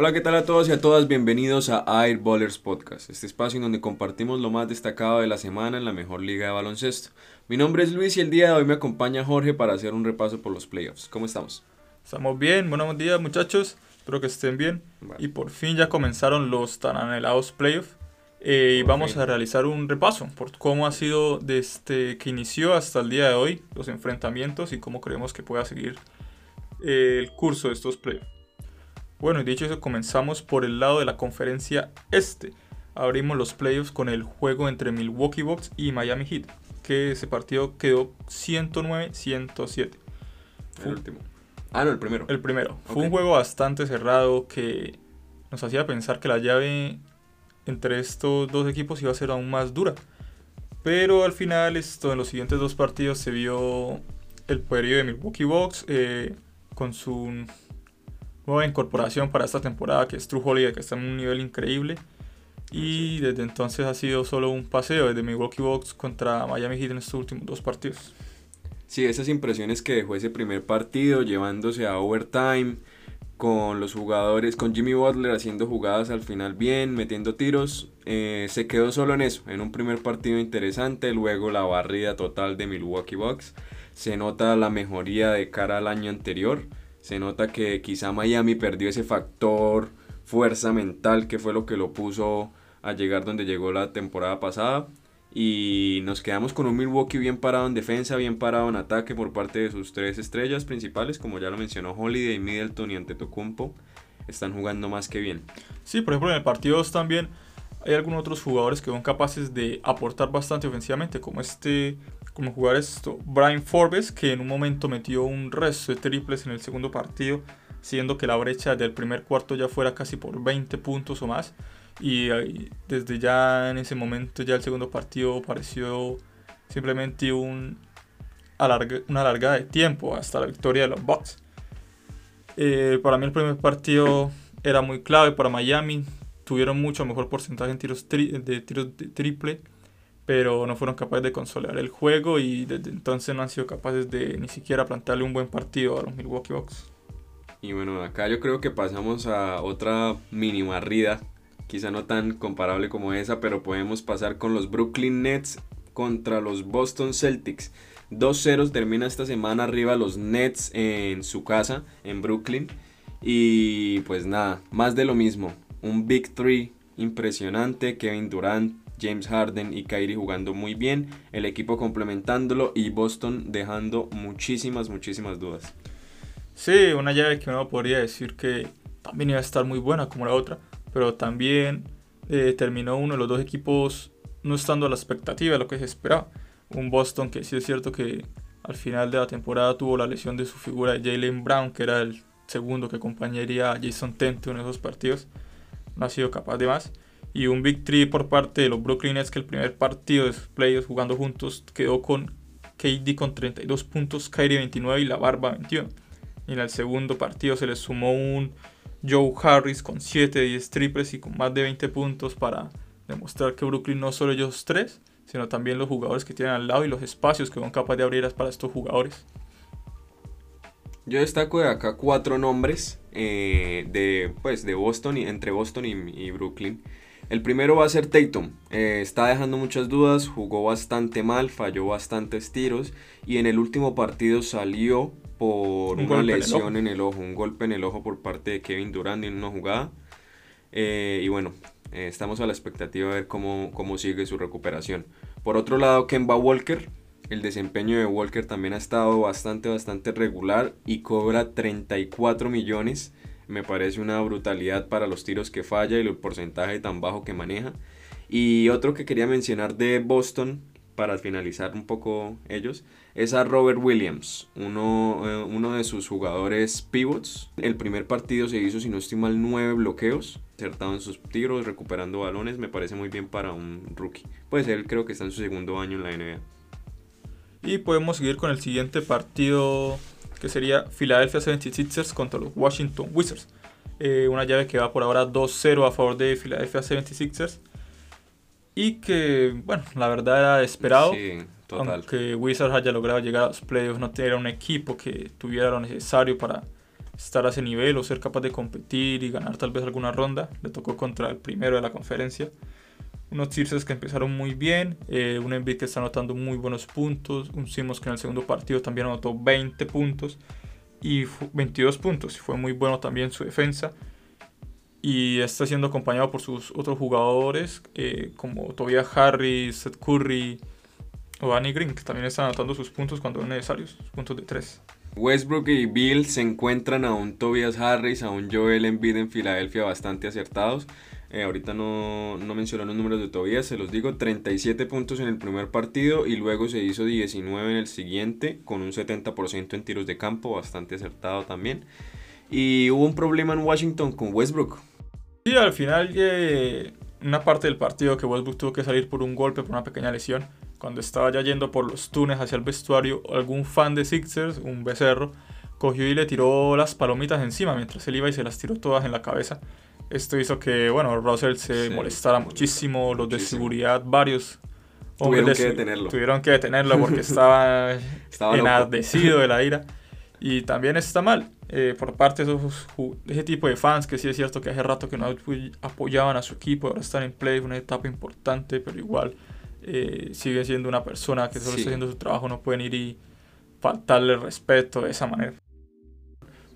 Hola, ¿qué tal a todos y a todas? Bienvenidos a Airballers Podcast, este espacio en donde compartimos lo más destacado de la semana en la mejor liga de baloncesto. Mi nombre es Luis y el día de hoy me acompaña Jorge para hacer un repaso por los playoffs. ¿Cómo estamos? Estamos bien, buenos días muchachos, espero que estén bien. Vale. Y por fin ya comenzaron los tan anhelados playoffs. Eh, y vamos fin. a realizar un repaso por cómo ha sido desde que inició hasta el día de hoy los enfrentamientos y cómo creemos que pueda seguir eh, el curso de estos playoffs. Bueno, y dicho eso, comenzamos por el lado de la conferencia este. Abrimos los playoffs con el juego entre Milwaukee Bucks y Miami Heat, que ese partido quedó 109-107. El último. Ah, no, el primero. El primero. Fue un juego bastante cerrado que nos hacía pensar que la llave entre estos dos equipos iba a ser aún más dura. Pero al final, esto, en los siguientes dos partidos se vio el poderío de Milwaukee Bucks eh, con su nueva incorporación para esta temporada, que es True Holiday, que está en un nivel increíble. Y desde entonces ha sido solo un paseo desde Milwaukee Bucks contra Miami Heat en estos últimos dos partidos. Sí, esas impresiones que dejó ese primer partido, llevándose a overtime, con los jugadores, con Jimmy Butler haciendo jugadas al final bien, metiendo tiros, eh, se quedó solo en eso, en un primer partido interesante, luego la barrida total de Milwaukee Bucks, se nota la mejoría de cara al año anterior, se nota que quizá Miami perdió ese factor fuerza mental que fue lo que lo puso a llegar donde llegó la temporada pasada. Y nos quedamos con un Milwaukee bien parado en defensa, bien parado en ataque por parte de sus tres estrellas principales, como ya lo mencionó Holiday, Middleton y Antetokounmpo. Están jugando más que bien. Sí, por ejemplo, en el partido 2 también hay algunos otros jugadores que son capaces de aportar bastante ofensivamente, como este, como jugar esto, Brian Forbes, que en un momento metió un resto de triples en el segundo partido, siendo que la brecha del primer cuarto ya fuera casi por 20 puntos o más. Y ahí, desde ya en ese momento, ya el segundo partido pareció simplemente un alarga- una alargada de tiempo hasta la victoria de los Bucks. Eh, para mí el primer partido era muy clave para Miami. Tuvieron mucho mejor porcentaje en tiros de tiros de triple, pero no fueron capaces de consolidar el juego y desde entonces no han sido capaces de ni siquiera plantarle un buen partido a los Milwaukee Bucks. Y bueno, acá yo creo que pasamos a otra mini barrida, quizá no tan comparable como esa, pero podemos pasar con los Brooklyn Nets contra los Boston Celtics. 2-0 termina esta semana arriba los Nets en su casa, en Brooklyn. Y pues nada, más de lo mismo. Un Big Three impresionante, Kevin Durant, James Harden y Kyrie jugando muy bien, el equipo complementándolo y Boston dejando muchísimas, muchísimas dudas. Sí, una llave que uno podría decir que también iba a estar muy buena como la otra, pero también eh, terminó uno de los dos equipos no estando a la expectativa de lo que se esperaba. Un Boston que sí es cierto que al final de la temporada tuvo la lesión de su figura Jalen Brown, que era el segundo que acompañaría a Jason Tente en esos partidos. No ha sido capaz de más. Y un Big Three por parte de los Brooklyn Nets que el primer partido de sus playoffs jugando juntos quedó con KD con 32 puntos, Kyrie 29 y la Barba 21. Y en el segundo partido se le sumó un Joe Harris con 7 de 10 triples y con más de 20 puntos para demostrar que Brooklyn no solo ellos tres, sino también los jugadores que tienen al lado y los espacios que son capaces de abrir para estos jugadores. Yo destaco de acá cuatro nombres eh, de, pues, de Boston y entre Boston y Brooklyn. El primero va a ser Tatum. Eh, está dejando muchas dudas, jugó bastante mal, falló bastantes tiros y en el último partido salió por Un una golpe en el lesión en el ojo, un golpe en el ojo por parte de Kevin Durant en una jugada. Eh, y bueno, eh, estamos a la expectativa de ver cómo, cómo sigue su recuperación. Por otro lado, Kemba Walker. El desempeño de Walker también ha estado bastante, bastante regular y cobra 34 millones. Me parece una brutalidad para los tiros que falla y el porcentaje tan bajo que maneja. Y otro que quería mencionar de Boston, para finalizar un poco ellos, es a Robert Williams, uno, eh, uno de sus jugadores pivots. El primer partido se hizo, si no estoy nueve bloqueos, acertado en sus tiros, recuperando balones, me parece muy bien para un rookie. Pues él creo que está en su segundo año en la NBA. Y podemos seguir con el siguiente partido que sería Philadelphia 76ers contra los Washington Wizards. Eh, una llave que va por ahora 2-0 a favor de Philadelphia 76ers. Y que, bueno, la verdad era esperado. Sí, total. Aunque Wizards haya logrado llegar a los playoffs, no era un equipo que tuviera lo necesario para estar a ese nivel o ser capaz de competir y ganar tal vez alguna ronda. Le tocó contra el primero de la conferencia. Unos Sixers que empezaron muy bien, eh, un Embiid que está anotando muy buenos puntos, un Simmons que en el segundo partido también anotó 20 puntos y 22 puntos y fue muy bueno también su defensa y está siendo acompañado por sus otros jugadores eh, como Tobias Harris, Seth Curry o Danny Green que también están anotando sus puntos cuando es necesarios, sus puntos de 3. Westbrook y Bill se encuentran a un Tobias Harris, a un Joel Embiid en Filadelfia bastante acertados. Eh, ahorita no, no mencioné los números de Tobias, se los digo, 37 puntos en el primer partido y luego se hizo 19 en el siguiente con un 70% en tiros de campo, bastante acertado también. Y hubo un problema en Washington con Westbrook. Sí, al final eh, una parte del partido que Westbrook tuvo que salir por un golpe, por una pequeña lesión. Cuando estaba ya yendo por los túneles hacia el vestuario, algún fan de Sixers, un becerro, cogió y le tiró las palomitas encima mientras él iba y se las tiró todas en la cabeza. Esto hizo que, bueno, Russell se molestara muchísimo, los de seguridad, varios tuvieron que detenerlo. Tuvieron que detenerlo porque estaba, estaba enardecido de la ira. Y también está mal eh, por parte de, esos, ese tipo de fans que sí es cierto que hace rato que no apoyaban a su equipo, ahora están en play, una etapa importante, pero igual eh, sigue siendo una persona que solo está haciendo su trabajo, no pueden ir y faltarle respeto de esa manera.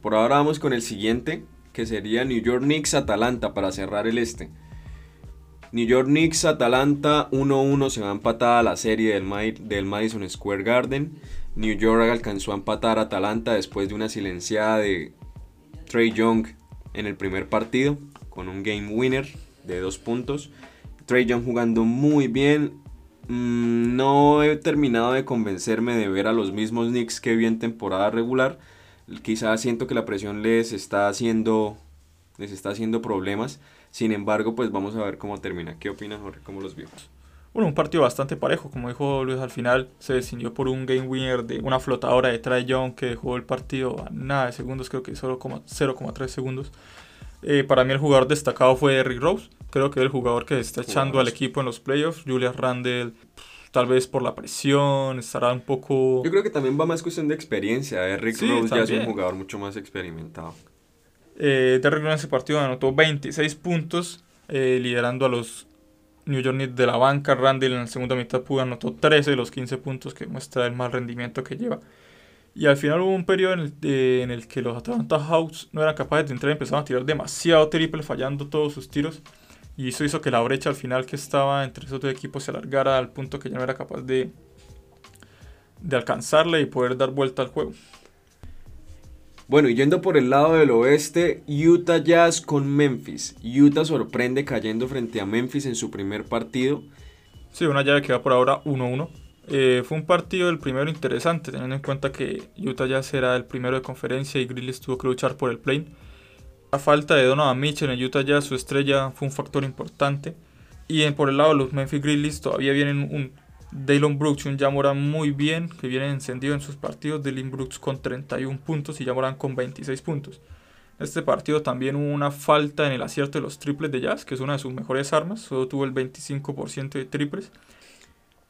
Por ahora vamos con el siguiente, que sería New York Knicks Atalanta para cerrar el este. New York Knicks Atalanta 1-1 se va a empatar a la serie del, del Madison Square Garden. New York alcanzó a empatar a Atalanta después de una silenciada de Trey Young en el primer partido con un game winner de dos puntos. Trey Young jugando muy bien. Mm, no he terminado de convencerme de ver a los mismos Knicks que vi en temporada regular. Quizás siento que la presión les está haciendo les está haciendo problemas. Sin embargo, pues vamos a ver cómo termina. ¿Qué opinas, Jorge? ¿Cómo los vimos? Bueno, un partido bastante parejo, como dijo Luis al final, se decidió por un game winner de una flotadora de Trae Young que jugó el partido a nada de segundos, creo que solo 0,3 segundos. Eh, para mí el jugador destacado fue Rick Rose, creo que es el jugador que está echando al equipo en los playoffs. Julius Randle, tal vez por la presión, estará un poco... Yo creo que también va más cuestión de experiencia, eh. Rick Rose ya es un jugador mucho más experimentado. Eh, Derrick Rose en ese partido anotó 26 puntos, eh, liderando a los New York Knicks de la banca. Randall en la segunda mitad pudo anotó 13 de los 15 puntos que muestra el mal rendimiento que lleva. Y al final hubo un periodo en el, en el que los Atlanta Hawks no eran capaces de entrar y empezaron a tirar demasiado triple, fallando todos sus tiros. Y eso hizo que la brecha al final que estaba entre esos dos equipos se alargara al punto que ya no era capaz de, de alcanzarle y poder dar vuelta al juego. Bueno, y yendo por el lado del oeste, Utah Jazz con Memphis. Utah sorprende cayendo frente a Memphis en su primer partido. Sí, una llave que va por ahora 1-1. Eh, fue un partido el primero interesante, teniendo en cuenta que Utah Jazz era el primero de conferencia y Grizzlies tuvo que luchar por el play. La falta de Donovan Mitchell en Utah Jazz, su estrella, fue un factor importante. Y por el lado de los Memphis Grizzlies todavía vienen un Daylon Brooks y un Jamoran muy bien, que viene encendido en sus partidos. Daylon Brooks con 31 puntos y Jamoran con 26 puntos. Este partido también hubo una falta en el acierto de los triples de Jazz, que es una de sus mejores armas. Solo tuvo el 25% de triples.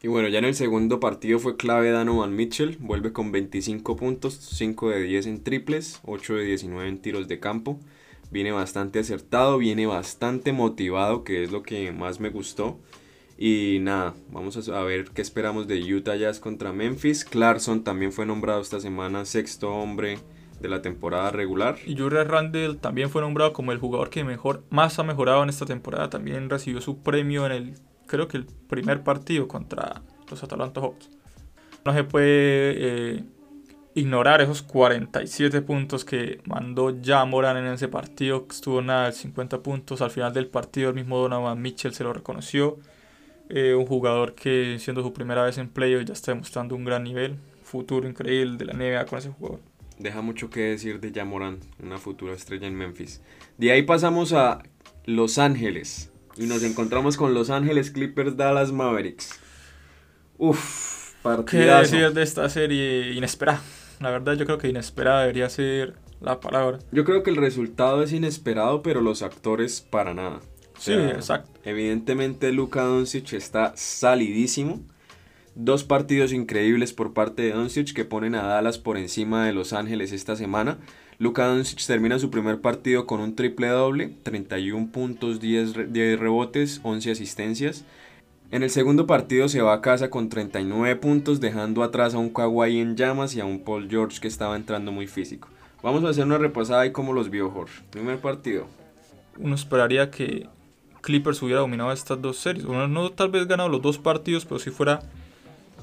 Y bueno, ya en el segundo partido fue clave Donovan Mitchell. Vuelve con 25 puntos, 5 de 10 en triples, 8 de 19 en tiros de campo. Viene bastante acertado, viene bastante motivado, que es lo que más me gustó. Y nada, vamos a ver qué esperamos de Utah Jazz contra Memphis. Clarkson también fue nombrado esta semana sexto hombre de la temporada regular. Y Julius Randle también fue nombrado como el jugador que mejor, más ha mejorado en esta temporada. También recibió su premio en el, creo que el primer partido contra los Atalanta Hawks. No se puede eh, ignorar esos 47 puntos que mandó ya Moran en ese partido. Estuvo nada, de 50 puntos. Al final del partido el mismo Donovan Mitchell se lo reconoció. Eh, un jugador que siendo su primera vez en playoff ya está demostrando un gran nivel, futuro increíble de la NBA con ese jugador. Deja mucho que decir de Jamoran, una futura estrella en Memphis. De ahí pasamos a Los Ángeles y nos encontramos con Los Ángeles Clippers Dallas Mavericks. Uf, partidazo. ¿Qué decir de esta serie inesperada? La verdad yo creo que inesperada debería ser la palabra. Yo creo que el resultado es inesperado, pero los actores para nada. Sí, exacto. Evidentemente Luka Doncic está salidísimo. Dos partidos increíbles por parte de Doncic que ponen a Dallas por encima de Los Ángeles esta semana. Luka Doncic termina su primer partido con un triple doble, 31 puntos, 10, rebotes, 11 asistencias. En el segundo partido se va a casa con 39 puntos, dejando atrás a un Kawhi en llamas y a un Paul George que estaba entrando muy físico. Vamos a hacer una repasada y cómo los vio Jorge. Primer partido. Uno esperaría que Clippers hubiera dominado estas dos series. Uno no tal vez ganado los dos partidos, pero si fuera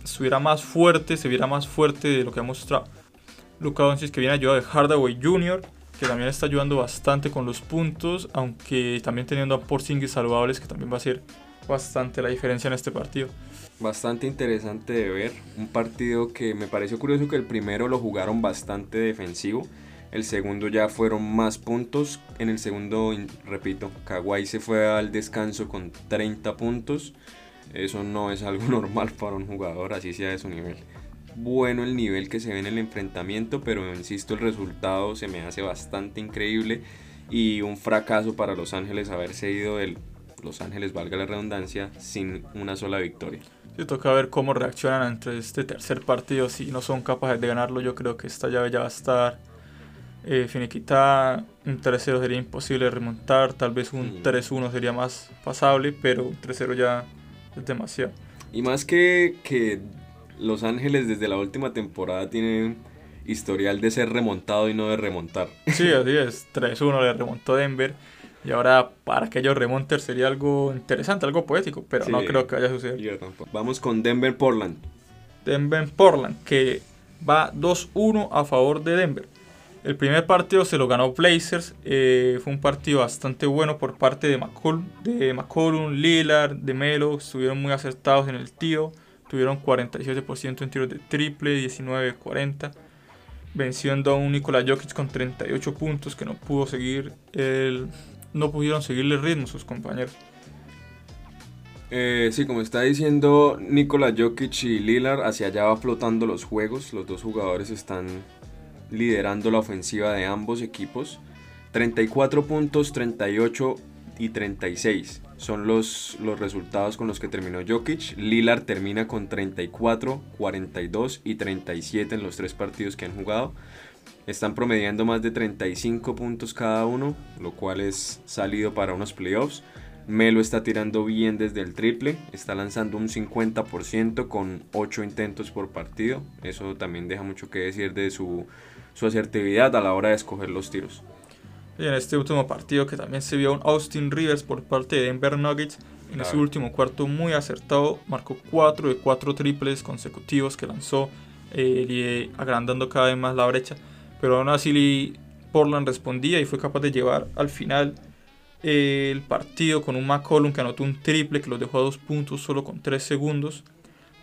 estuviera más fuerte, se viera más fuerte de lo que ha mostrado. Luka Doncic que viene ayudado de Hardaway Jr., que también está ayudando bastante con los puntos, aunque también teniendo a Porzingis saludables, que también va a ser bastante la diferencia en este partido. Bastante interesante de ver, un partido que me pareció curioso que el primero lo jugaron bastante defensivo, el segundo ya fueron más puntos, en el segundo, repito, Kawhi se fue al descanso con 30 puntos, eso no es algo normal para un jugador, así sea de su nivel. Bueno el nivel que se ve en el enfrentamiento, pero insisto, el resultado se me hace bastante increíble. Y un fracaso para Los Ángeles haberse ido del Los Ángeles, valga la redundancia, sin una sola victoria. Sí, toca ver cómo reaccionan ante este tercer partido. Si no son capaces de ganarlo, yo creo que esta llave ya va a estar eh, finiquitada. Un 3-0 sería imposible remontar. Tal vez un 3-1 mm. sería más pasable, pero un 3-0 ya es demasiado. Y más que, que Los Ángeles desde la última temporada tienen historial de ser remontado y no de remontar. Sí, así es. 3-1 le remontó Denver. Y ahora para que ellos remonten sería algo interesante, algo poético, pero no creo que vaya a suceder. Vamos con Denver-Portland. Denver-Portland, que va 2-1 a favor de Denver. El primer partido se lo ganó Blazers. Eh, fue un partido bastante bueno por parte de McCollum, de McCollum, Lillard, de Melo. Estuvieron muy acertados en el tiro. Tuvieron 47% en tiros de triple, 19-40. Venciendo a un Nikola Jokic con 38 puntos que no pudo seguir el, no pudieron seguirle el ritmo sus compañeros. Eh, sí, como está diciendo Nikola Jokic y Lillard, hacia allá va flotando los juegos. Los dos jugadores están liderando la ofensiva de ambos equipos. 34 puntos, 38 y 36 son los, los resultados con los que terminó Jokic. Lillard termina con 34, 42 y 37 en los tres partidos que han jugado. Están promediando más de 35 puntos cada uno, lo cual es salido para unos playoffs. Melo está tirando bien desde el triple, está lanzando un 50% con 8 intentos por partido. Eso también deja mucho que decir de su su asertividad a la hora de escoger los tiros. Y en este último partido que también se vio un Austin Rivers por parte de Denver Nuggets, en ese último cuarto muy acertado, marcó 4 de 4 triples consecutivos que lanzó, eh, agrandando cada vez más la brecha, pero aún así Portland respondía y fue capaz de llevar al final eh, el partido con un McCollum que anotó un triple que los dejó a dos puntos solo con 3 segundos,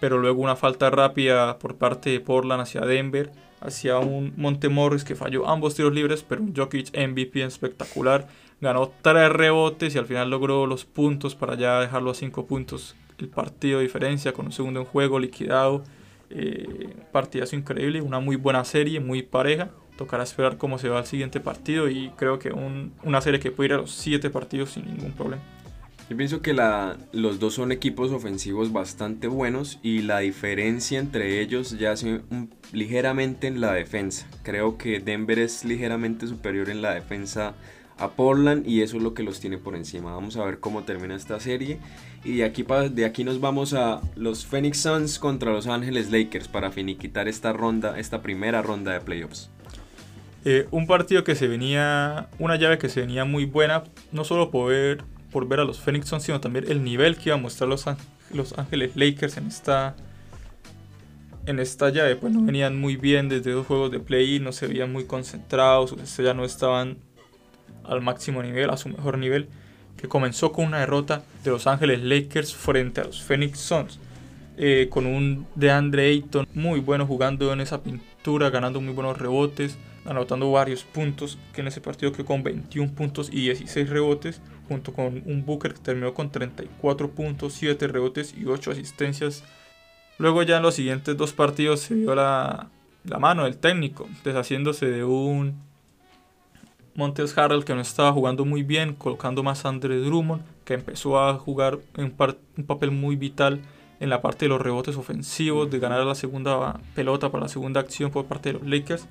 pero luego una falta rápida por parte de Portland hacia Denver hacia un Montemorris que falló ambos tiros libres, pero un Jokic MVP espectacular. Ganó tres rebotes y al final logró los puntos para ya dejarlo a cinco puntos el partido de diferencia con un segundo en juego liquidado. Eh, partidazo increíble, una muy buena serie, muy pareja. Tocará esperar cómo se va el siguiente partido y creo que una serie que puede ir a los siete partidos sin ningún problema. Yo pienso que la, los dos son equipos ofensivos bastante buenos y la diferencia entre ellos ya se ligeramente en la defensa. Creo que Denver es ligeramente superior en la defensa a Portland y eso es lo que los tiene por encima. Vamos a ver cómo termina esta serie y de aquí, de aquí nos vamos a los Phoenix Suns contra los Ángeles Lakers para finiquitar esta ronda, esta primera ronda de playoffs. Eh, un partido que se venía, una llave que se venía muy buena, no solo por ver por ver a los Phoenix Suns, sino también el nivel que iba a mostrar los, los Ángeles Lakers en esta, en esta llave. Pues no venían muy bien desde dos juegos de play, no se veían muy concentrados, sus ya no estaban al máximo nivel, a su mejor nivel, que comenzó con una derrota de Los Ángeles Lakers frente a los Phoenix Suns. Eh, con un DeAndre Ayton muy bueno jugando en esa pintura, ganando muy buenos rebotes, anotando varios puntos, que en ese partido quedó con 21 puntos y 16 rebotes, junto con un Booker que terminó con 34 puntos, 7 rebotes y 8 asistencias. Luego ya en los siguientes dos partidos se vio la, la mano del técnico, deshaciéndose de un Montes Harrell que no estaba jugando muy bien, colocando más a Andre Drummond, que empezó a jugar un, un papel muy vital en la parte de los rebotes ofensivos, de ganar la segunda pelota para la segunda acción por parte de los Lakers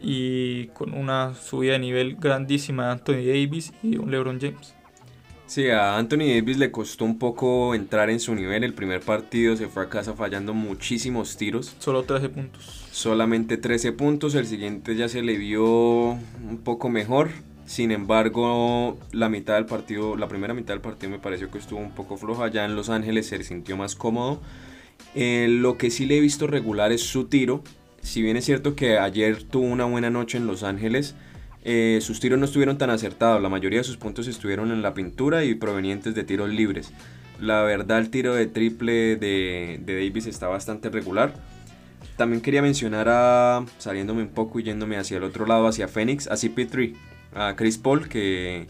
y con una subida de nivel grandísima de Anthony Davis y un LeBron James. Sí, a Anthony Davis le costó un poco entrar en su nivel. El primer partido se fue a casa fallando muchísimos tiros. Solo 13 puntos. Solamente 13 puntos. El siguiente ya se le vio un poco mejor. Sin embargo, la mitad del partido, la primera mitad del partido me pareció que estuvo un poco floja. Ya en Los Ángeles se sintió más cómodo. Eh, lo que sí le he visto regular es su tiro. Si bien es cierto que ayer tuvo una buena noche en Los Ángeles, eh, sus tiros no estuvieron tan acertados, la mayoría de sus puntos estuvieron en la pintura y provenientes de tiros libres. La verdad el tiro de triple de, Davis está bastante regular. También quería mencionar a, saliéndome un poco y yéndome hacia el otro lado, hacia Phoenix, a CP3, a Chris Paul, que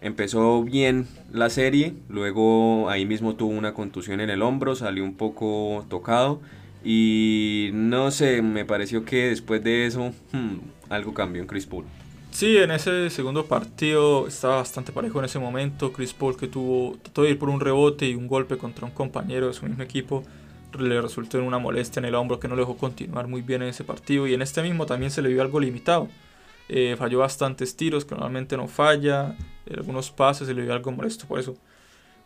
empezó bien la serie, luego ahí mismo tuvo una contusión en el hombro, salió un poco tocado y no sé, me pareció que después de eso hmm, algo cambió en Chris Paul. Sí, en ese segundo partido estaba bastante parejo en ese momento. Chris Paul que tuvo, trató de ir por un rebote y un golpe contra un compañero de su mismo equipo le resultó en una molestia en el hombro que no le dejó continuar muy bien en ese partido y en este mismo también se le vio algo limitado. Eh, falló bastantes tiros que normalmente no falla, algunos pases se le vio algo molesto por eso.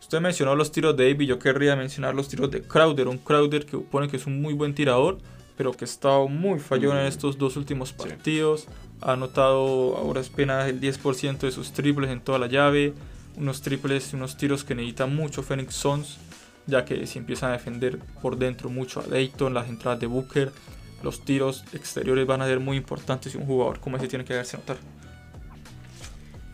Usted mencionó los tiros de David, yo querría mencionar los tiros de Crowder, un Crowder que supone que es un muy buen tirador, pero que ha estado muy fallón en mm. estos dos últimos partidos. Ha anotado ahora apenas el 10% de sus triples en toda la llave. Unos triples y unos tiros que necesitan mucho Phoenix Suns, ya que si empiezan a defender por dentro mucho a Dayton, las entradas de Booker, los tiros exteriores van a ser muy importantes y un jugador como ese tiene que darse notar.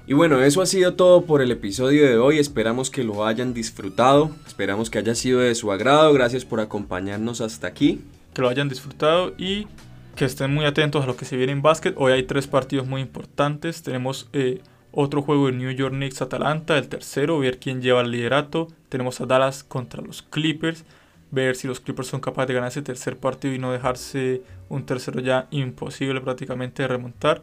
Y bueno, eso ha sido todo por el episodio de hoy. Esperamos que lo hayan disfrutado. Esperamos que haya sido de su agrado. Gracias por acompañarnos hasta aquí que lo hayan disfrutado y que estén muy atentos a lo que se viene en básquet. Hoy hay tres partidos muy importantes. Tenemos eh, otro juego de New York Knicks Atalanta, el tercero, ver quién lleva el liderato. Tenemos a Dallas contra los Clippers, ver si los Clippers son capaces de ganar ese tercer partido y no dejarse un tercero ya imposible prácticamente de remontar.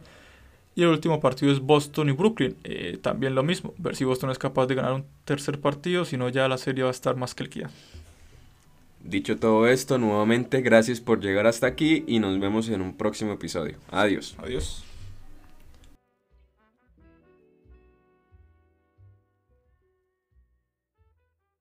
Y el último partido es Boston y Brooklyn. Eh, también lo mismo, ver si Boston es capaz de ganar un tercer partido, si no ya la serie va a estar más que el día. Dicho todo esto, nuevamente gracias por llegar hasta aquí y nos vemos en un próximo episodio. Adiós. Adiós.